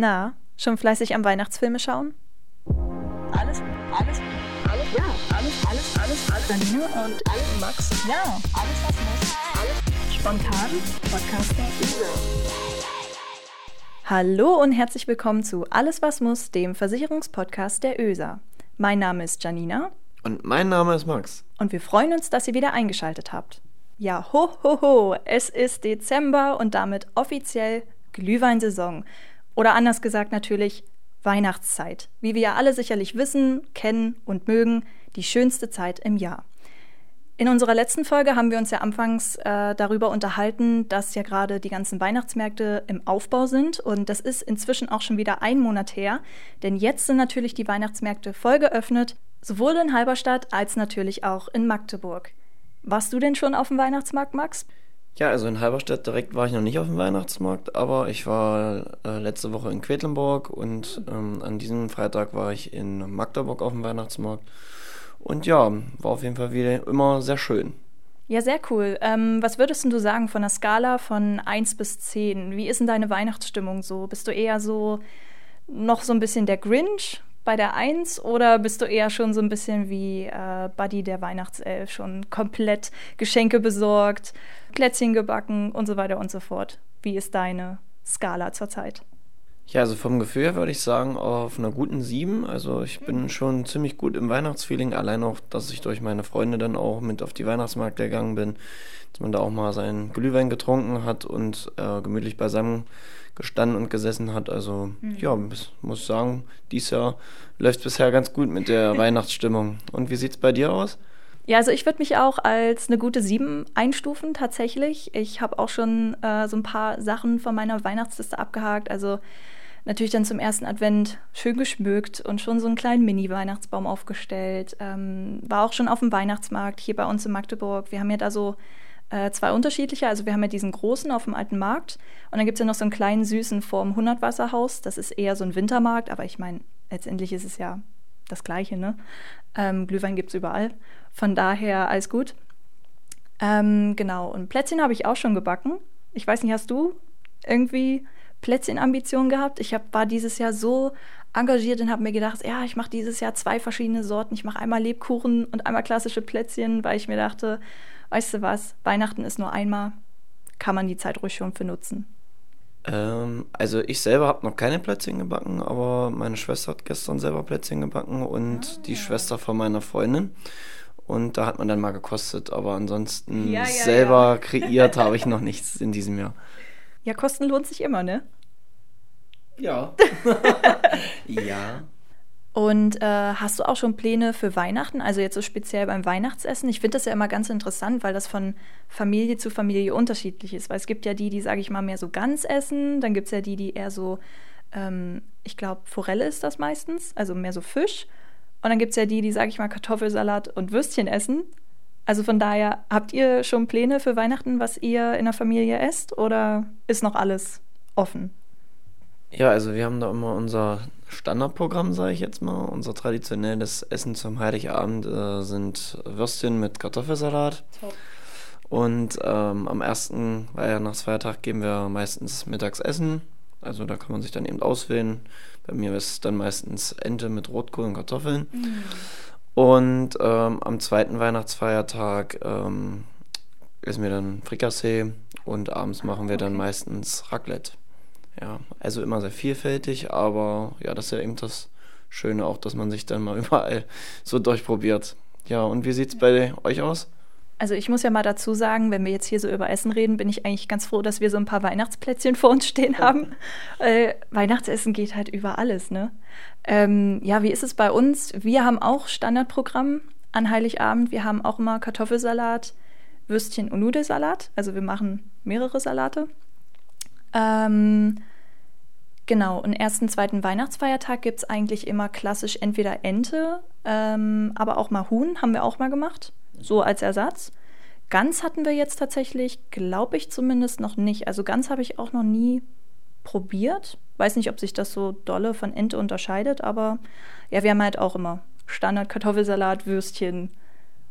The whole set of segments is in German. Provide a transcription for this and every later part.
Na, schon fleißig am Weihnachtsfilme schauen? Alles, alles, alles, ja, alles, alles, alles, alles. Janine und alles, Max, ja, alles, was muss, alles. Spontan, Podcaster, Hallo und herzlich willkommen zu Alles, was muss, dem Versicherungspodcast der ÖSA. Mein Name ist Janina. Und mein Name ist Max. Und wir freuen uns, dass ihr wieder eingeschaltet habt. Ja, ho, ho, ho, es ist Dezember und damit offiziell Glühweinsaison. Oder anders gesagt natürlich Weihnachtszeit. Wie wir ja alle sicherlich wissen, kennen und mögen, die schönste Zeit im Jahr. In unserer letzten Folge haben wir uns ja anfangs äh, darüber unterhalten, dass ja gerade die ganzen Weihnachtsmärkte im Aufbau sind. Und das ist inzwischen auch schon wieder ein Monat her. Denn jetzt sind natürlich die Weihnachtsmärkte voll geöffnet, sowohl in Halberstadt als natürlich auch in Magdeburg. Warst du denn schon auf dem Weihnachtsmarkt, Max? Ja, also in Halberstadt direkt war ich noch nicht auf dem Weihnachtsmarkt, aber ich war äh, letzte Woche in Quedlinburg und ähm, an diesem Freitag war ich in Magdeburg auf dem Weihnachtsmarkt. Und ja, war auf jeden Fall wieder immer sehr schön. Ja, sehr cool. Ähm, was würdest du sagen von der Skala von 1 bis 10? Wie ist denn deine Weihnachtsstimmung so? Bist du eher so noch so ein bisschen der Grinch bei der 1 oder bist du eher schon so ein bisschen wie äh, Buddy der Weihnachtself, schon komplett Geschenke besorgt, Plätzchen gebacken und so weiter und so fort? Wie ist deine Skala zurzeit? Ja, also vom Gefühl her würde ich sagen, auf einer guten 7. Also ich bin schon ziemlich gut im Weihnachtsfeeling, allein auch, dass ich durch meine Freunde dann auch mit auf die Weihnachtsmärkte gegangen bin, dass man da auch mal seinen Glühwein getrunken hat und äh, gemütlich beisammen gestanden und gesessen hat. Also mhm. ja, muss sagen, dies Jahr läuft bisher ganz gut mit der Weihnachtsstimmung. Und wie sieht es bei dir aus? Ja, also ich würde mich auch als eine gute 7 einstufen tatsächlich. Ich habe auch schon äh, so ein paar Sachen von meiner Weihnachtsliste abgehakt. Also natürlich dann zum ersten Advent schön geschmückt und schon so einen kleinen Mini-Weihnachtsbaum aufgestellt. Ähm, war auch schon auf dem Weihnachtsmarkt hier bei uns in Magdeburg. Wir haben ja da so äh, zwei unterschiedliche. Also wir haben ja diesen großen auf dem alten Markt und dann gibt es ja noch so einen kleinen süßen vorm 100 Wasserhaus. Das ist eher so ein Wintermarkt, aber ich meine, letztendlich ist es ja das Gleiche. Ne? Ähm, Glühwein gibt es überall. Von daher alles gut. Ähm, genau, und Plätzchen habe ich auch schon gebacken. Ich weiß nicht, hast du irgendwie Plätzchenambitionen gehabt? Ich hab, war dieses Jahr so engagiert und habe mir gedacht, ja, ich mache dieses Jahr zwei verschiedene Sorten. Ich mache einmal Lebkuchen und einmal klassische Plätzchen, weil ich mir dachte, weißt du was, Weihnachten ist nur einmal, kann man die Zeit ruhig schon für nutzen. Ähm, also ich selber habe noch keine Plätzchen gebacken, aber meine Schwester hat gestern selber Plätzchen gebacken und ah. die Schwester von meiner Freundin. Und da hat man dann mal gekostet, aber ansonsten ja, ja, selber ja. kreiert habe ich noch nichts in diesem Jahr. Ja, Kosten lohnt sich immer, ne? Ja. ja. Und äh, hast du auch schon Pläne für Weihnachten? Also jetzt so speziell beim Weihnachtsessen? Ich finde das ja immer ganz interessant, weil das von Familie zu Familie unterschiedlich ist. Weil es gibt ja die, die, sage ich mal, mehr so ganz essen. Dann gibt es ja die, die eher so, ähm, ich glaube, Forelle ist das meistens, also mehr so Fisch. Und dann gibt es ja die, die, sage ich mal, Kartoffelsalat und Würstchen essen. Also von daher, habt ihr schon Pläne für Weihnachten, was ihr in der Familie esst? Oder ist noch alles offen? Ja, also wir haben da immer unser Standardprogramm, sage ich jetzt mal. Unser traditionelles Essen zum Heiligabend äh, sind Würstchen mit Kartoffelsalat. Top. Und ähm, am ersten Weihnachtsfeiertag geben wir meistens Mittagsessen. Also da kann man sich dann eben auswählen. Bei mir ist dann meistens Ente mit Rotkohl und Kartoffeln. Mhm. Und ähm, am zweiten Weihnachtsfeiertag ähm, essen wir dann Frikassee und abends machen wir okay. dann meistens Raclette. Ja, also immer sehr vielfältig, aber ja, das ist ja eben das Schöne auch, dass man sich dann mal überall so durchprobiert. Ja, und wie sieht es bei euch aus? Also ich muss ja mal dazu sagen, wenn wir jetzt hier so über Essen reden, bin ich eigentlich ganz froh, dass wir so ein paar Weihnachtsplätzchen vor uns stehen haben. äh, Weihnachtsessen geht halt über alles, ne? Ähm, ja, wie ist es bei uns? Wir haben auch Standardprogramm an Heiligabend. Wir haben auch immer Kartoffelsalat, Würstchen und Nudelsalat. Also wir machen mehrere Salate. Ähm, genau, und ersten, zweiten Weihnachtsfeiertag gibt es eigentlich immer klassisch entweder Ente, ähm, aber auch mal Huhn haben wir auch mal gemacht, so als Ersatz. Gans hatten wir jetzt tatsächlich, glaube ich zumindest noch nicht. Also Gans habe ich auch noch nie probiert. Weiß nicht, ob sich das so dolle von Ente unterscheidet, aber ja, wir haben halt auch immer Standard Kartoffelsalat, Würstchen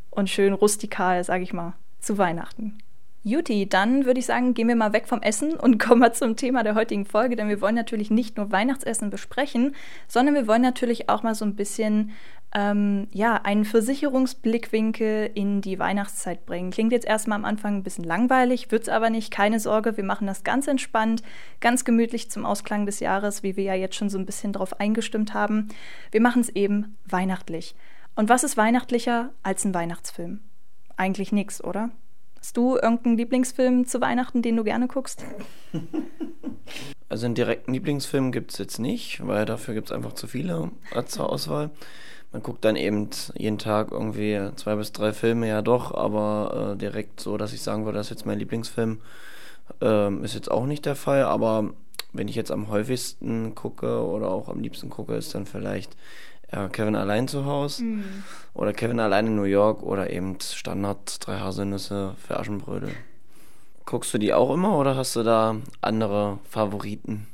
und schön rustikal, sage ich mal, zu Weihnachten. Juti, dann würde ich sagen, gehen wir mal weg vom Essen und kommen mal zum Thema der heutigen Folge, denn wir wollen natürlich nicht nur Weihnachtsessen besprechen, sondern wir wollen natürlich auch mal so ein bisschen ähm, ja, einen Versicherungsblickwinkel in die Weihnachtszeit bringen. Klingt jetzt erstmal am Anfang ein bisschen langweilig, wird es aber nicht, keine Sorge, wir machen das ganz entspannt, ganz gemütlich zum Ausklang des Jahres, wie wir ja jetzt schon so ein bisschen drauf eingestimmt haben. Wir machen es eben weihnachtlich. Und was ist weihnachtlicher als ein Weihnachtsfilm? Eigentlich nichts, oder? Hast du irgendeinen Lieblingsfilm zu Weihnachten, den du gerne guckst? Also einen direkten Lieblingsfilm gibt es jetzt nicht, weil dafür gibt es einfach zu viele zur Auswahl. Man guckt dann eben jeden Tag irgendwie zwei bis drei Filme, ja doch, aber äh, direkt so, dass ich sagen würde, das ist jetzt mein Lieblingsfilm, äh, ist jetzt auch nicht der Fall. Aber wenn ich jetzt am häufigsten gucke oder auch am liebsten gucke, ist dann vielleicht ja, Kevin allein zu Hause mhm. oder Kevin allein in New York oder eben Standard drei Haselnüsse für Aschenbrödel. Guckst du die auch immer oder hast du da andere Favoriten?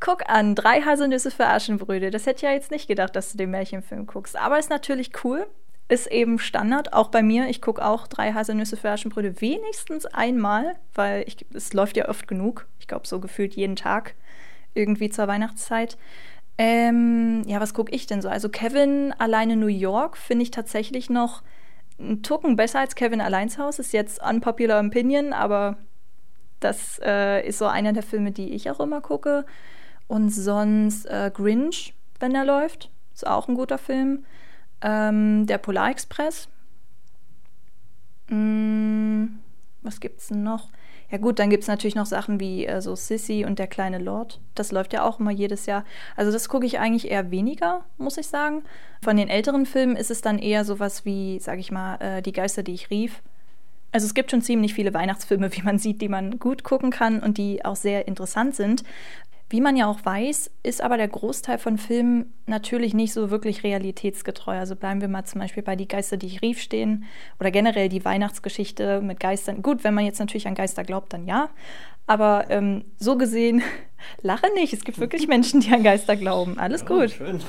Guck an, drei Haselnüsse für Aschenbrödel. Das hätte ich ja jetzt nicht gedacht, dass du den Märchenfilm guckst. Aber ist natürlich cool. Ist eben Standard, auch bei mir. Ich gucke auch drei Haselnüsse für Aschenbrödel wenigstens einmal, weil es läuft ja oft genug. Ich glaube, so gefühlt jeden Tag irgendwie zur Weihnachtszeit. Ähm, ja, was gucke ich denn so? Also Kevin alleine New York finde ich tatsächlich noch einen Tucken besser als Kevin alleins Haus. Ist jetzt unpopular opinion, aber das äh, ist so einer der Filme, die ich auch immer gucke. Und sonst äh, Grinch, wenn er läuft, ist auch ein guter Film. Ähm, der Polarexpress. Hm, was gibt's denn noch? Ja gut, dann gibt es natürlich noch Sachen wie äh, so Sissy und der kleine Lord. Das läuft ja auch immer jedes Jahr. Also das gucke ich eigentlich eher weniger, muss ich sagen. Von den älteren Filmen ist es dann eher sowas wie, sag ich mal, äh, Die Geister, die ich rief. Also es gibt schon ziemlich viele Weihnachtsfilme, wie man sieht, die man gut gucken kann und die auch sehr interessant sind. Wie man ja auch weiß, ist aber der Großteil von Filmen natürlich nicht so wirklich realitätsgetreu. Also bleiben wir mal zum Beispiel bei Die Geister, die ich rief stehen oder generell die Weihnachtsgeschichte mit Geistern. Gut, wenn man jetzt natürlich an Geister glaubt, dann ja. Aber ähm, so gesehen, lache nicht. Es gibt wirklich Menschen, die an Geister glauben. Alles ja, gut. Schön.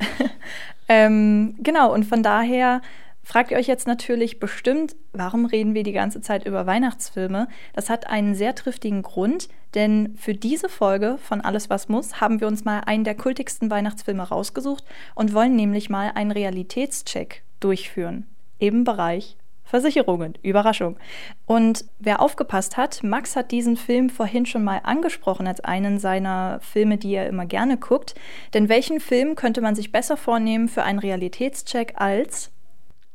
ähm, genau, und von daher fragt ihr euch jetzt natürlich bestimmt, warum reden wir die ganze Zeit über Weihnachtsfilme? Das hat einen sehr triftigen Grund, denn für diese Folge von Alles, was muss, haben wir uns mal einen der kultigsten Weihnachtsfilme rausgesucht und wollen nämlich mal einen Realitätscheck durchführen im Bereich Versicherungen. Überraschung. Und wer aufgepasst hat, Max hat diesen Film vorhin schon mal angesprochen als einen seiner Filme, die er immer gerne guckt. Denn welchen Film könnte man sich besser vornehmen für einen Realitätscheck als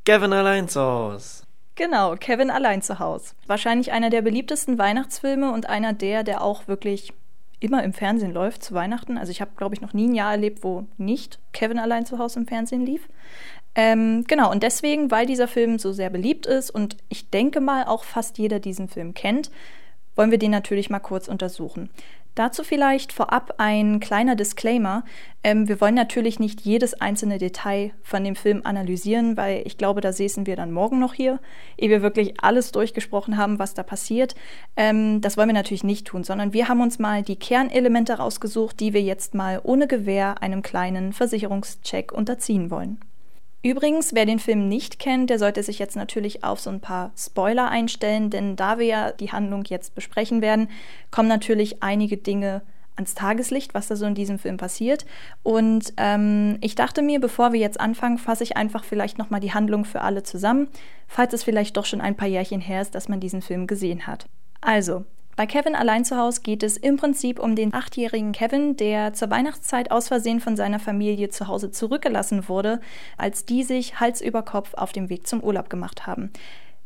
Kevin allein zu Hause. Genau, Kevin allein zu Hause. Wahrscheinlich einer der beliebtesten Weihnachtsfilme und einer der, der auch wirklich immer im Fernsehen läuft zu Weihnachten. Also ich habe, glaube ich, noch nie ein Jahr erlebt, wo nicht Kevin allein zu Hause im Fernsehen lief. Ähm, genau, und deswegen, weil dieser Film so sehr beliebt ist und ich denke mal auch fast jeder diesen Film kennt, wollen wir den natürlich mal kurz untersuchen. Dazu vielleicht vorab ein kleiner Disclaimer. Ähm, wir wollen natürlich nicht jedes einzelne Detail von dem Film analysieren, weil ich glaube, da säßen wir dann morgen noch hier, ehe wir wirklich alles durchgesprochen haben, was da passiert. Ähm, das wollen wir natürlich nicht tun, sondern wir haben uns mal die Kernelemente rausgesucht, die wir jetzt mal ohne Gewähr einem kleinen Versicherungscheck unterziehen wollen. Übrigens, wer den Film nicht kennt, der sollte sich jetzt natürlich auf so ein paar Spoiler einstellen, denn da wir ja die Handlung jetzt besprechen werden, kommen natürlich einige Dinge ans Tageslicht, was da so in diesem Film passiert. Und ähm, ich dachte mir, bevor wir jetzt anfangen, fasse ich einfach vielleicht nochmal die Handlung für alle zusammen, falls es vielleicht doch schon ein paar Jährchen her ist, dass man diesen Film gesehen hat. Also, bei Kevin allein zu Hause geht es im Prinzip um den achtjährigen Kevin, der zur Weihnachtszeit aus Versehen von seiner Familie zu Hause zurückgelassen wurde, als die sich Hals über Kopf auf dem Weg zum Urlaub gemacht haben.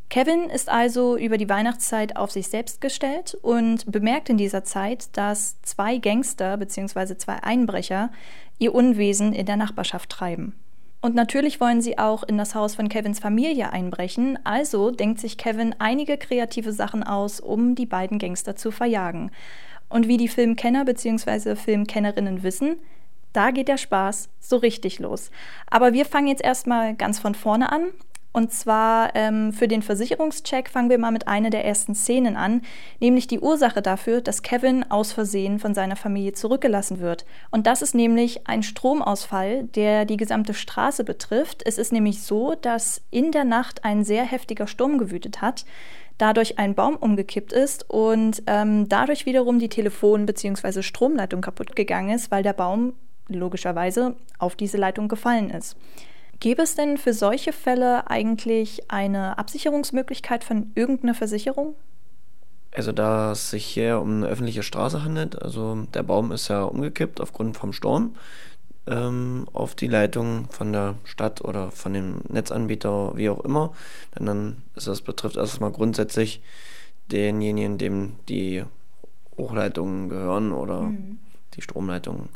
Kevin ist also über die Weihnachtszeit auf sich selbst gestellt und bemerkt in dieser Zeit, dass zwei Gangster bzw. zwei Einbrecher ihr Unwesen in der Nachbarschaft treiben. Und natürlich wollen sie auch in das Haus von Kevins Familie einbrechen, also denkt sich Kevin einige kreative Sachen aus, um die beiden Gangster zu verjagen. Und wie die Filmkenner bzw. Filmkennerinnen wissen, da geht der Spaß so richtig los. Aber wir fangen jetzt erstmal ganz von vorne an und zwar ähm, für den Versicherungscheck fangen wir mal mit einer der ersten Szenen an, nämlich die Ursache dafür, dass Kevin aus Versehen von seiner Familie zurückgelassen wird. Und das ist nämlich ein Stromausfall, der die gesamte Straße betrifft. Es ist nämlich so, dass in der Nacht ein sehr heftiger Sturm gewütet hat, dadurch ein Baum umgekippt ist und ähm, dadurch wiederum die Telefon- bzw. Stromleitung kaputt gegangen ist, weil der Baum logischerweise auf diese Leitung gefallen ist. Gäbe es denn für solche Fälle eigentlich eine Absicherungsmöglichkeit von irgendeiner Versicherung? Also da es sich hier um eine öffentliche Straße handelt, also der Baum ist ja umgekippt aufgrund vom Sturm ähm, auf die Leitung von der Stadt oder von dem Netzanbieter, wie auch immer. Denn dann ist das betrifft erstmal grundsätzlich denjenigen, dem die Hochleitungen gehören oder mhm. die Stromleitungen.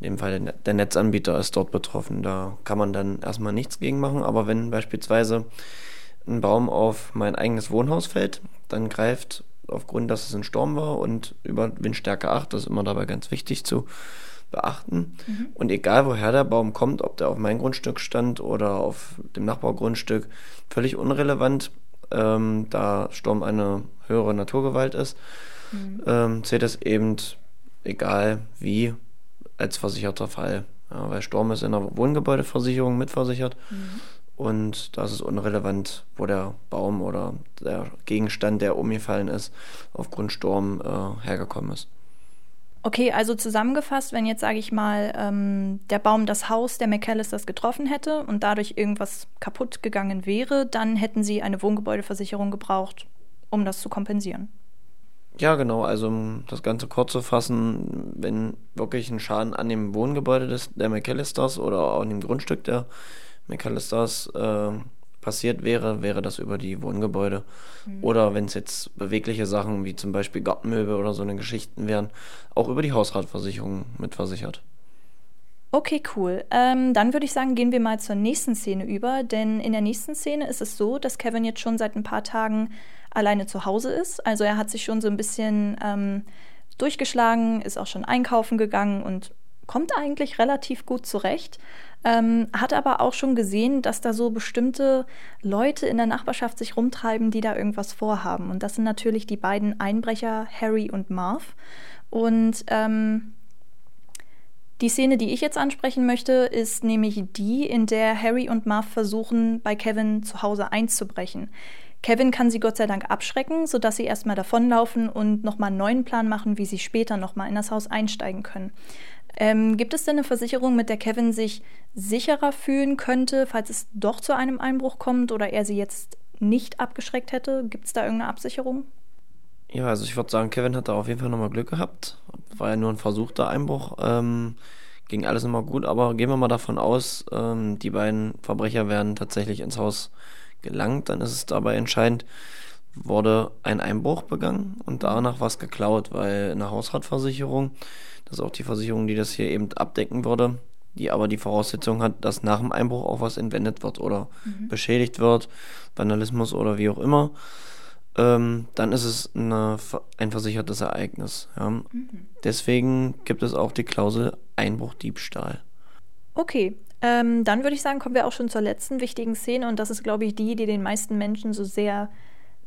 In dem Fall der Netzanbieter ist dort betroffen. Da kann man dann erstmal nichts gegen machen. Aber wenn beispielsweise ein Baum auf mein eigenes Wohnhaus fällt, dann greift aufgrund, dass es ein Sturm war und über Windstärke 8, das ist immer dabei ganz wichtig zu beachten. Mhm. Und egal woher der Baum kommt, ob der auf mein Grundstück stand oder auf dem Nachbargrundstück, völlig unrelevant, ähm, da Sturm eine höhere Naturgewalt ist, mhm. ähm, zählt es eben, egal wie, als versicherter Fall. Ja, weil Sturm ist in der Wohngebäudeversicherung mitversichert. Mhm. Und da ist unrelevant, wo der Baum oder der Gegenstand, der umgefallen ist, aufgrund Sturm äh, hergekommen ist. Okay, also zusammengefasst, wenn jetzt, sage ich mal, ähm, der Baum das Haus der McAllisters getroffen hätte und dadurch irgendwas kaputt gegangen wäre, dann hätten sie eine Wohngebäudeversicherung gebraucht, um das zu kompensieren. Ja, genau. Also um das Ganze kurz zu fassen, wenn wirklich ein Schaden an dem Wohngebäude des, der McAllisters oder auch an dem Grundstück der McAllisters äh, passiert wäre, wäre das über die Wohngebäude. Mhm. Oder wenn es jetzt bewegliche Sachen wie zum Beispiel Gartenmöbel oder so eine Geschichten wären, auch über die Hausratversicherung mitversichert. Okay, cool. Ähm, dann würde ich sagen, gehen wir mal zur nächsten Szene über, denn in der nächsten Szene ist es so, dass Kevin jetzt schon seit ein paar Tagen alleine zu Hause ist. Also er hat sich schon so ein bisschen ähm, durchgeschlagen, ist auch schon einkaufen gegangen und kommt eigentlich relativ gut zurecht. Ähm, hat aber auch schon gesehen, dass da so bestimmte Leute in der Nachbarschaft sich rumtreiben, die da irgendwas vorhaben. Und das sind natürlich die beiden Einbrecher, Harry und Marv. Und ähm, die Szene, die ich jetzt ansprechen möchte, ist nämlich die, in der Harry und Marv versuchen, bei Kevin zu Hause einzubrechen. Kevin kann sie Gott sei Dank abschrecken, sodass sie erstmal davonlaufen und nochmal einen neuen Plan machen, wie sie später nochmal in das Haus einsteigen können. Ähm, gibt es denn eine Versicherung, mit der Kevin sich sicherer fühlen könnte, falls es doch zu einem Einbruch kommt oder er sie jetzt nicht abgeschreckt hätte? Gibt es da irgendeine Absicherung? Ja, also ich würde sagen, Kevin hat da auf jeden Fall nochmal Glück gehabt. War ja nur ein versuchter Einbruch. Ähm, ging alles nochmal gut, aber gehen wir mal davon aus, ähm, die beiden Verbrecher werden tatsächlich ins Haus gelangt. Dann ist es dabei entscheidend, wurde ein Einbruch begangen und danach was geklaut, weil eine Hausratversicherung das ist auch die Versicherung, die das hier eben abdecken würde, die aber die Voraussetzung hat, dass nach dem Einbruch auch was entwendet wird oder mhm. beschädigt wird, Vandalismus oder wie auch immer. Ähm, dann ist es eine, ein versichertes Ereignis. Ja. Mhm. Deswegen gibt es auch die Klausel Einbruchdiebstahl. Okay, ähm, dann würde ich sagen, kommen wir auch schon zur letzten wichtigen Szene und das ist, glaube ich, die, die den meisten Menschen so sehr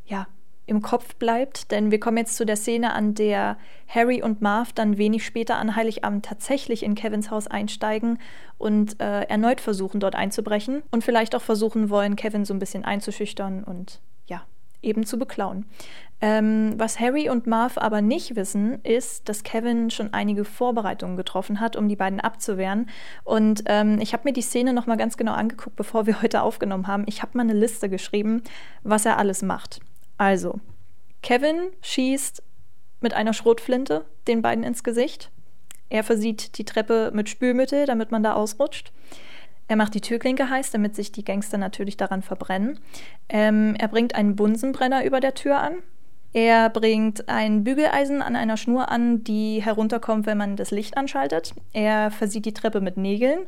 ja, im Kopf bleibt, denn wir kommen jetzt zu der Szene, an der Harry und Marv dann wenig später an Heiligabend tatsächlich in Kevins Haus einsteigen und äh, erneut versuchen, dort einzubrechen und vielleicht auch versuchen wollen, Kevin so ein bisschen einzuschüchtern und ja, eben zu beklauen. Ähm, was Harry und Marv aber nicht wissen, ist, dass Kevin schon einige Vorbereitungen getroffen hat, um die beiden abzuwehren. Und ähm, ich habe mir die Szene nochmal ganz genau angeguckt, bevor wir heute aufgenommen haben. Ich habe mal eine Liste geschrieben, was er alles macht. Also, Kevin schießt mit einer Schrotflinte den beiden ins Gesicht. Er versieht die Treppe mit Spülmittel, damit man da ausrutscht. Er macht die Türklinke heiß, damit sich die Gangster natürlich daran verbrennen. Ähm, er bringt einen Bunsenbrenner über der Tür an. Er bringt ein Bügeleisen an einer Schnur an, die herunterkommt, wenn man das Licht anschaltet. Er versieht die Treppe mit Nägeln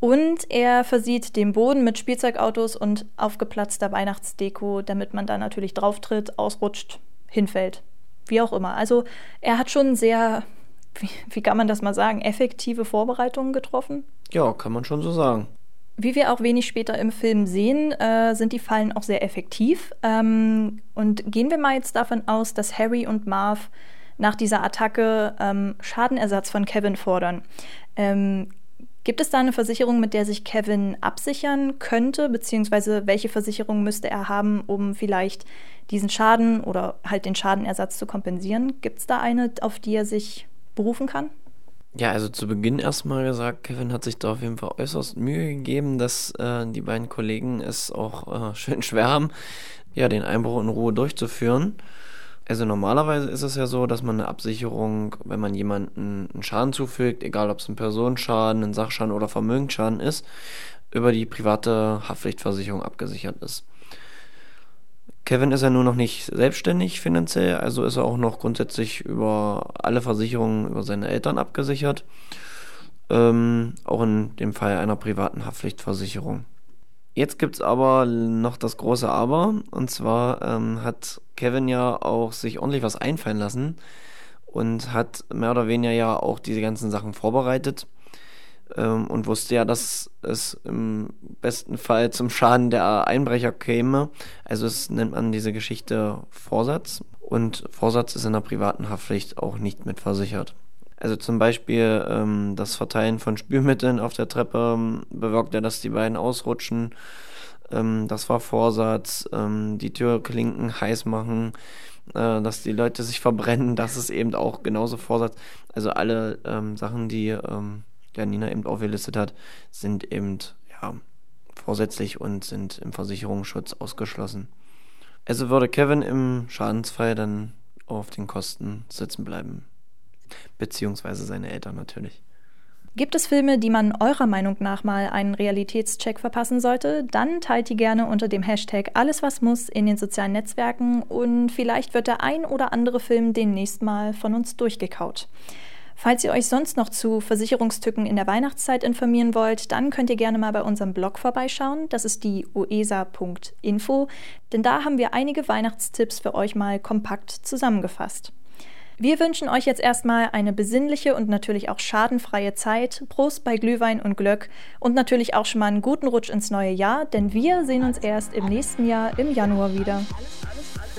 und er versieht den Boden mit Spielzeugautos und aufgeplatzter Weihnachtsdeko, damit man da natürlich drauftritt, ausrutscht, hinfällt. Wie auch immer. Also er hat schon sehr, wie, wie kann man das mal sagen, effektive Vorbereitungen getroffen. Ja, kann man schon so sagen. Wie wir auch wenig später im Film sehen, äh, sind die Fallen auch sehr effektiv. Ähm, und gehen wir mal jetzt davon aus, dass Harry und Marv nach dieser Attacke ähm, Schadenersatz von Kevin fordern. Ähm, Gibt es da eine Versicherung, mit der sich Kevin absichern könnte, beziehungsweise welche Versicherung müsste er haben, um vielleicht diesen Schaden oder halt den Schadenersatz zu kompensieren? Gibt es da eine, auf die er sich berufen kann? Ja, also zu Beginn erstmal gesagt, Kevin hat sich da auf jeden Fall äußerst Mühe gegeben, dass äh, die beiden Kollegen es auch äh, schön schwer haben, ja, den Einbruch in Ruhe durchzuführen. Also normalerweise ist es ja so, dass man eine Absicherung, wenn man jemanden einen Schaden zufügt, egal ob es ein Personenschaden, ein Sachschaden oder Vermögensschaden ist, über die private Haftpflichtversicherung abgesichert ist. Kevin ist ja nur noch nicht selbstständig finanziell, also ist er auch noch grundsätzlich über alle Versicherungen über seine Eltern abgesichert. Ähm, auch in dem Fall einer privaten Haftpflichtversicherung. Jetzt gibt es aber noch das große Aber. Und zwar ähm, hat Kevin ja auch sich ordentlich was einfallen lassen und hat mehr oder weniger ja auch diese ganzen Sachen vorbereitet ähm, und wusste ja, dass es im besten Fall zum Schaden der Einbrecher käme. Also es nennt man diese Geschichte Vorsatz und Vorsatz ist in der privaten Haftpflicht auch nicht mit versichert. Also zum Beispiel ähm, das Verteilen von Spülmitteln auf der Treppe ähm, bewirkt ja, dass die beiden ausrutschen. Ähm, das war Vorsatz. Ähm, die Türklinken heiß machen, äh, dass die Leute sich verbrennen. Das ist eben auch genauso Vorsatz. Also alle ähm, Sachen, die ja, Nina eben aufgelistet hat, sind eben ja, vorsätzlich und sind im Versicherungsschutz ausgeschlossen. Also würde Kevin im Schadensfall dann auf den Kosten sitzen bleiben beziehungsweise seine Eltern natürlich. Gibt es Filme, die man eurer Meinung nach mal einen Realitätscheck verpassen sollte? Dann teilt die gerne unter dem Hashtag Alles was muss in den sozialen Netzwerken und vielleicht wird der ein oder andere Film demnächst mal von uns durchgekaut. Falls ihr euch sonst noch zu Versicherungstücken in der Weihnachtszeit informieren wollt, dann könnt ihr gerne mal bei unserem Blog vorbeischauen. Das ist die oesa.info, denn da haben wir einige Weihnachtstipps für euch mal kompakt zusammengefasst. Wir wünschen euch jetzt erstmal eine besinnliche und natürlich auch schadenfreie Zeit. Prost bei Glühwein und Glöck und natürlich auch schon mal einen guten Rutsch ins neue Jahr, denn wir sehen uns erst im nächsten Jahr im Januar wieder.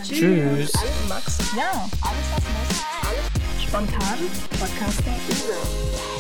Tschüss. Max. Ja, spontan. Podcast der